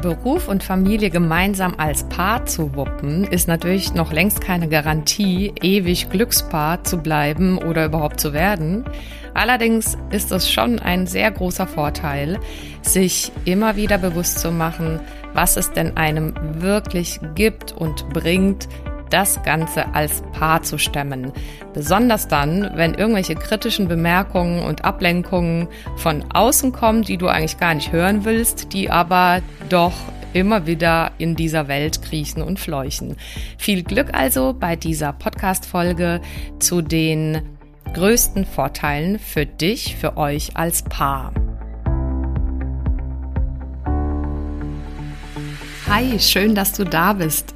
Beruf und Familie gemeinsam als Paar zu wuppen, ist natürlich noch längst keine Garantie, ewig Glückspaar zu bleiben oder überhaupt zu werden. Allerdings ist es schon ein sehr großer Vorteil, sich immer wieder bewusst zu machen, was es denn einem wirklich gibt und bringt, das Ganze als Paar zu stemmen. Besonders dann, wenn irgendwelche kritischen Bemerkungen und Ablenkungen von außen kommen, die du eigentlich gar nicht hören willst, die aber doch immer wieder in dieser Welt kriechen und fleuchen. Viel Glück also bei dieser Podcast-Folge zu den größten Vorteilen für dich, für euch als Paar. Hi, schön, dass du da bist.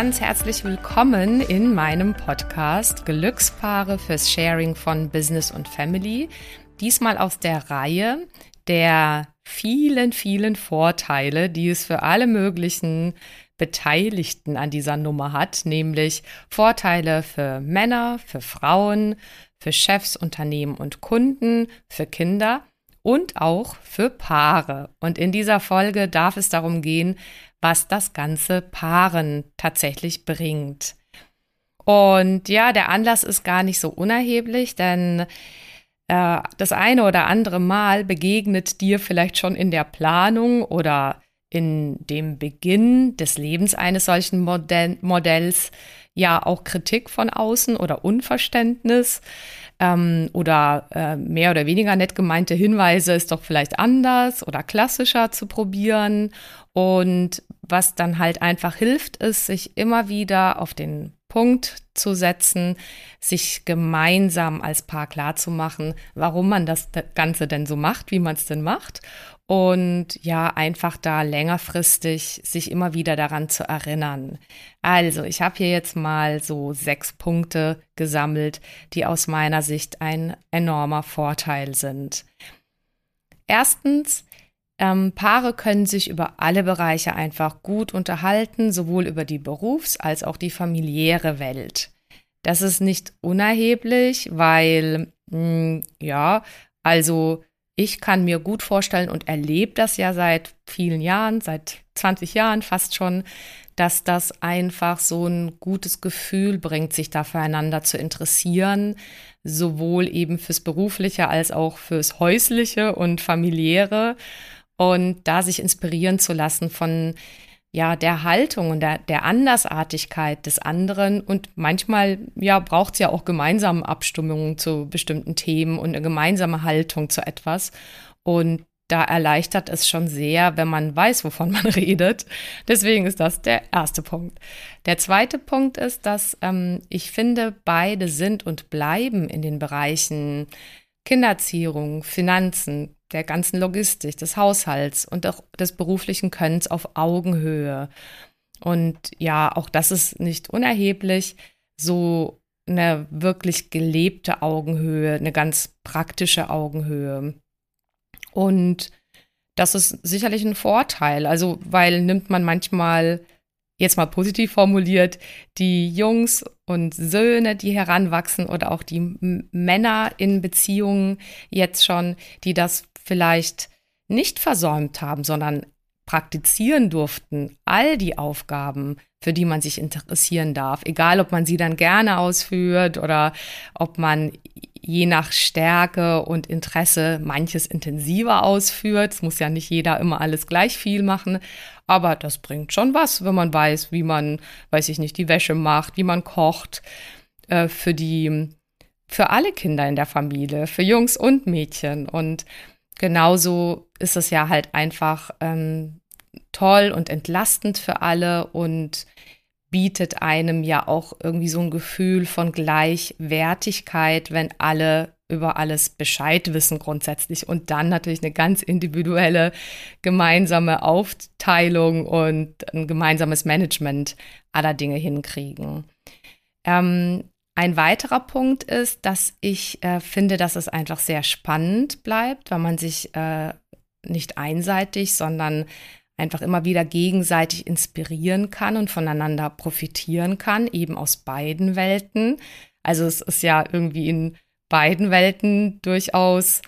Ganz herzlich willkommen in meinem Podcast Glückspaare fürs Sharing von Business und Family. Diesmal aus der Reihe der vielen, vielen Vorteile, die es für alle möglichen Beteiligten an dieser Nummer hat, nämlich Vorteile für Männer, für Frauen, für Chefs, Unternehmen und Kunden, für Kinder und auch für Paare. Und in dieser Folge darf es darum gehen, was das ganze Paaren tatsächlich bringt. Und ja, der Anlass ist gar nicht so unerheblich, denn äh, das eine oder andere Mal begegnet dir vielleicht schon in der Planung oder in dem Beginn des Lebens eines solchen Modell Modells ja auch Kritik von außen oder Unverständnis ähm, oder äh, mehr oder weniger nett gemeinte Hinweise ist doch vielleicht anders oder klassischer zu probieren. Und was dann halt einfach hilft, ist, sich immer wieder auf den Punkt zu setzen, sich gemeinsam als Paar klarzumachen, warum man das Ganze denn so macht, wie man es denn macht. Und ja, einfach da längerfristig sich immer wieder daran zu erinnern. Also, ich habe hier jetzt mal so sechs Punkte gesammelt, die aus meiner Sicht ein enormer Vorteil sind. Erstens, ähm, Paare können sich über alle Bereiche einfach gut unterhalten, sowohl über die Berufs- als auch die familiäre Welt. Das ist nicht unerheblich, weil, mh, hm, ja, also ich kann mir gut vorstellen und erlebe das ja seit vielen Jahren, seit 20 Jahren fast schon, dass das einfach so ein gutes Gefühl bringt, sich da füreinander zu interessieren, sowohl eben fürs berufliche als auch fürs häusliche und familiäre. Und da sich inspirieren zu lassen von ja, der Haltung und der, der Andersartigkeit des anderen. Und manchmal, ja, braucht es ja auch gemeinsame Abstimmungen zu bestimmten Themen und eine gemeinsame Haltung zu etwas. Und da erleichtert es schon sehr, wenn man weiß, wovon man redet. Deswegen ist das der erste Punkt. Der zweite Punkt ist, dass ähm, ich finde, beide sind und bleiben in den Bereichen Kindererziehung, Finanzen, der ganzen Logistik, des Haushalts und auch des beruflichen Könnens auf Augenhöhe. Und ja, auch das ist nicht unerheblich, so eine wirklich gelebte Augenhöhe, eine ganz praktische Augenhöhe. Und das ist sicherlich ein Vorteil, also weil nimmt man manchmal jetzt mal positiv formuliert, die Jungs und Söhne, die heranwachsen oder auch die Männer in Beziehungen jetzt schon, die das vielleicht nicht versäumt haben, sondern praktizieren durften, all die Aufgaben, für die man sich interessieren darf, egal ob man sie dann gerne ausführt oder ob man je nach Stärke und Interesse manches intensiver ausführt. Es muss ja nicht jeder immer alles gleich viel machen, aber das bringt schon was, wenn man weiß, wie man, weiß ich nicht, die Wäsche macht, wie man kocht, äh, für die, für alle Kinder in der Familie, für Jungs und Mädchen und genauso ist es ja halt einfach ähm, toll und entlastend für alle und bietet einem ja auch irgendwie so ein Gefühl von Gleichwertigkeit, wenn alle über alles Bescheid wissen grundsätzlich und dann natürlich eine ganz individuelle gemeinsame Aufteilung und ein gemeinsames Management aller Dinge hinkriegen. Ähm, ein weiterer Punkt ist, dass ich äh, finde, dass es einfach sehr spannend bleibt, weil man sich äh, nicht einseitig, sondern einfach immer wieder gegenseitig inspirieren kann und voneinander profitieren kann, eben aus beiden Welten. Also es ist ja irgendwie in beiden Welten durchaus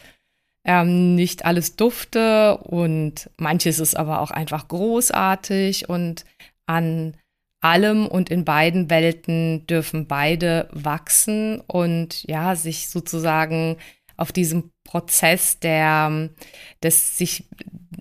ähm, nicht alles dufte und manches ist aber auch einfach großartig und an allem und in beiden Welten dürfen beide wachsen und ja, sich sozusagen auf diesem Prozess der, des sich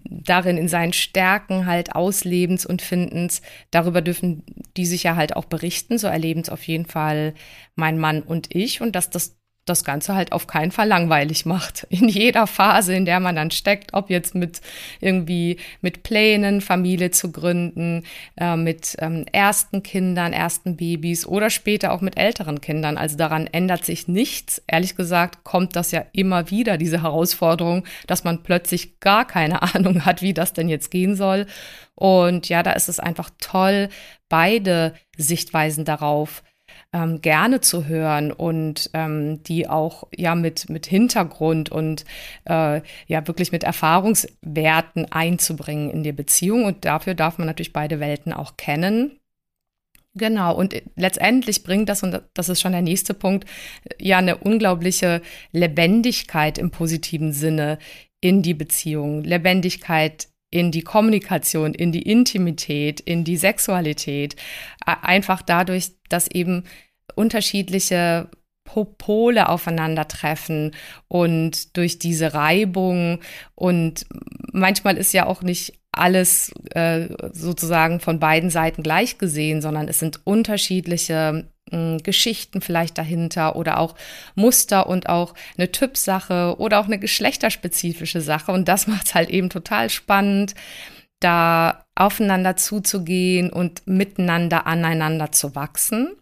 darin in seinen Stärken halt Auslebens und Findens, darüber dürfen die sich ja halt auch berichten. So erleben es auf jeden Fall mein Mann und ich und dass das das Ganze halt auf keinen Fall langweilig macht. In jeder Phase, in der man dann steckt, ob jetzt mit irgendwie mit Plänen, Familie zu gründen, äh, mit ähm, ersten Kindern, ersten Babys oder später auch mit älteren Kindern. Also daran ändert sich nichts. Ehrlich gesagt kommt das ja immer wieder, diese Herausforderung, dass man plötzlich gar keine Ahnung hat, wie das denn jetzt gehen soll. Und ja, da ist es einfach toll, beide Sichtweisen darauf ähm, gerne zu hören und ähm, die auch ja mit, mit Hintergrund und äh, ja wirklich mit Erfahrungswerten einzubringen in die Beziehung. Und dafür darf man natürlich beide Welten auch kennen. Genau, und letztendlich bringt das, und das ist schon der nächste Punkt, ja eine unglaubliche Lebendigkeit im positiven Sinne in die Beziehung. Lebendigkeit in die Kommunikation, in die Intimität, in die Sexualität. Einfach dadurch, dass eben unterschiedliche Pole aufeinandertreffen und durch diese Reibung und manchmal ist ja auch nicht alles äh, sozusagen von beiden Seiten gleich gesehen, sondern es sind unterschiedliche äh, Geschichten vielleicht dahinter oder auch Muster und auch eine Typsache oder auch eine geschlechterspezifische Sache. Und das macht es halt eben total spannend, da aufeinander zuzugehen und miteinander aneinander zu wachsen.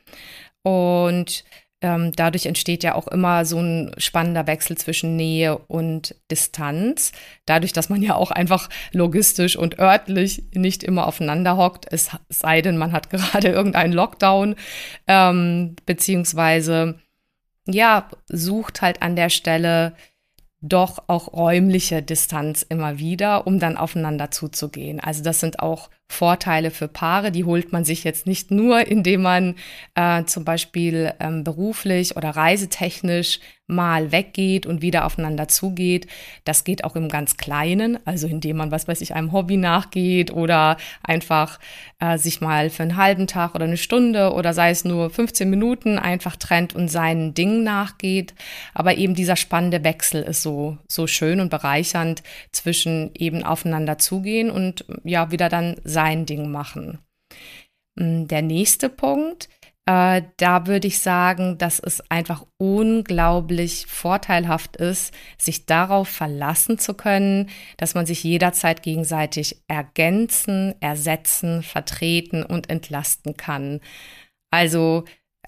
Und ähm, dadurch entsteht ja auch immer so ein spannender Wechsel zwischen Nähe und Distanz. Dadurch, dass man ja auch einfach logistisch und örtlich nicht immer aufeinander hockt, es sei denn, man hat gerade irgendeinen Lockdown, ähm, beziehungsweise ja, sucht halt an der Stelle doch auch räumliche Distanz immer wieder, um dann aufeinander zuzugehen. Also das sind auch Vorteile für Paare, die holt man sich jetzt nicht nur, indem man äh, zum Beispiel ähm, beruflich oder reisetechnisch mal weggeht und wieder aufeinander zugeht. Das geht auch im ganz Kleinen, also indem man, was weiß ich, einem Hobby nachgeht oder einfach äh, sich mal für einen halben Tag oder eine Stunde oder sei es nur 15 Minuten einfach trennt und seinen Dingen nachgeht. Aber eben dieser spannende Wechsel ist so, so schön und bereichernd zwischen eben aufeinander zugehen und ja, wieder dann sein Ding machen. Mm, der nächste Punkt, äh, da würde ich sagen, dass es einfach unglaublich vorteilhaft ist, sich darauf verlassen zu können, dass man sich jederzeit gegenseitig ergänzen, ersetzen, vertreten und entlasten kann. Also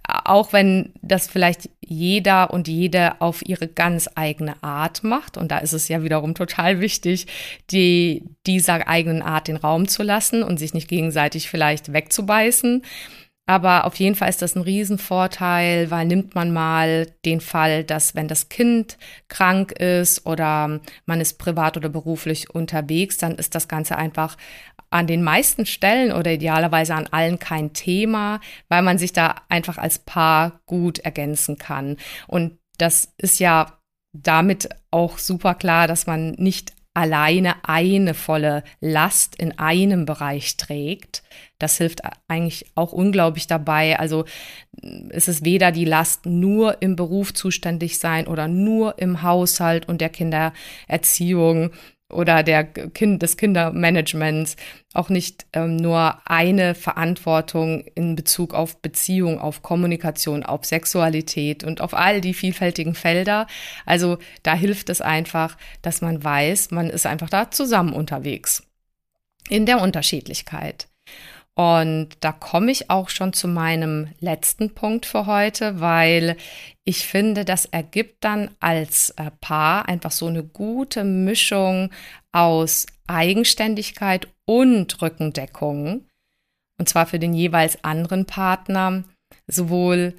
auch wenn das vielleicht jeder und jede auf ihre ganz eigene Art macht, und da ist es ja wiederum total wichtig, die, dieser eigenen Art den Raum zu lassen und sich nicht gegenseitig vielleicht wegzubeißen. Aber auf jeden Fall ist das ein Riesenvorteil, weil nimmt man mal den Fall, dass wenn das Kind krank ist oder man ist privat oder beruflich unterwegs, dann ist das Ganze einfach an den meisten Stellen oder idealerweise an allen kein Thema, weil man sich da einfach als Paar gut ergänzen kann. Und das ist ja damit auch super klar, dass man nicht alleine eine volle Last in einem Bereich trägt. Das hilft eigentlich auch unglaublich dabei. Also es ist weder die Last nur im Beruf zuständig sein oder nur im Haushalt und der Kindererziehung oder der kind, des Kindermanagements auch nicht ähm, nur eine Verantwortung in Bezug auf Beziehung, auf Kommunikation, auf Sexualität und auf all die vielfältigen Felder. Also da hilft es einfach, dass man weiß, man ist einfach da zusammen unterwegs in der Unterschiedlichkeit. Und da komme ich auch schon zu meinem letzten Punkt für heute, weil ich finde, das ergibt dann als äh, Paar einfach so eine gute Mischung aus Eigenständigkeit und Rückendeckung. Und zwar für den jeweils anderen Partner. Sowohl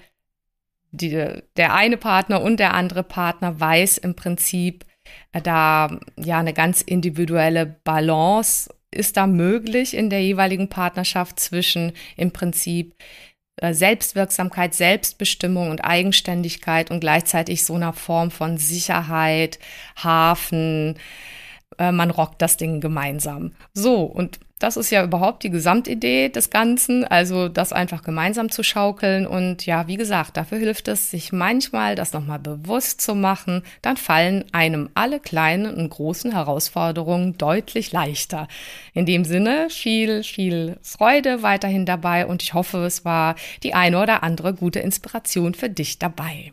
die, der eine Partner und der andere Partner weiß im Prinzip, äh, da ja eine ganz individuelle Balance ist da möglich in der jeweiligen Partnerschaft zwischen im Prinzip äh, Selbstwirksamkeit, Selbstbestimmung und Eigenständigkeit und gleichzeitig so einer Form von Sicherheit, Hafen, äh, man rockt das Ding gemeinsam. So, und das ist ja überhaupt die Gesamtidee des Ganzen, also das einfach gemeinsam zu schaukeln. Und ja, wie gesagt, dafür hilft es, sich manchmal das nochmal bewusst zu machen. Dann fallen einem alle kleinen und großen Herausforderungen deutlich leichter. In dem Sinne, viel, viel Freude weiterhin dabei und ich hoffe, es war die eine oder andere gute Inspiration für dich dabei.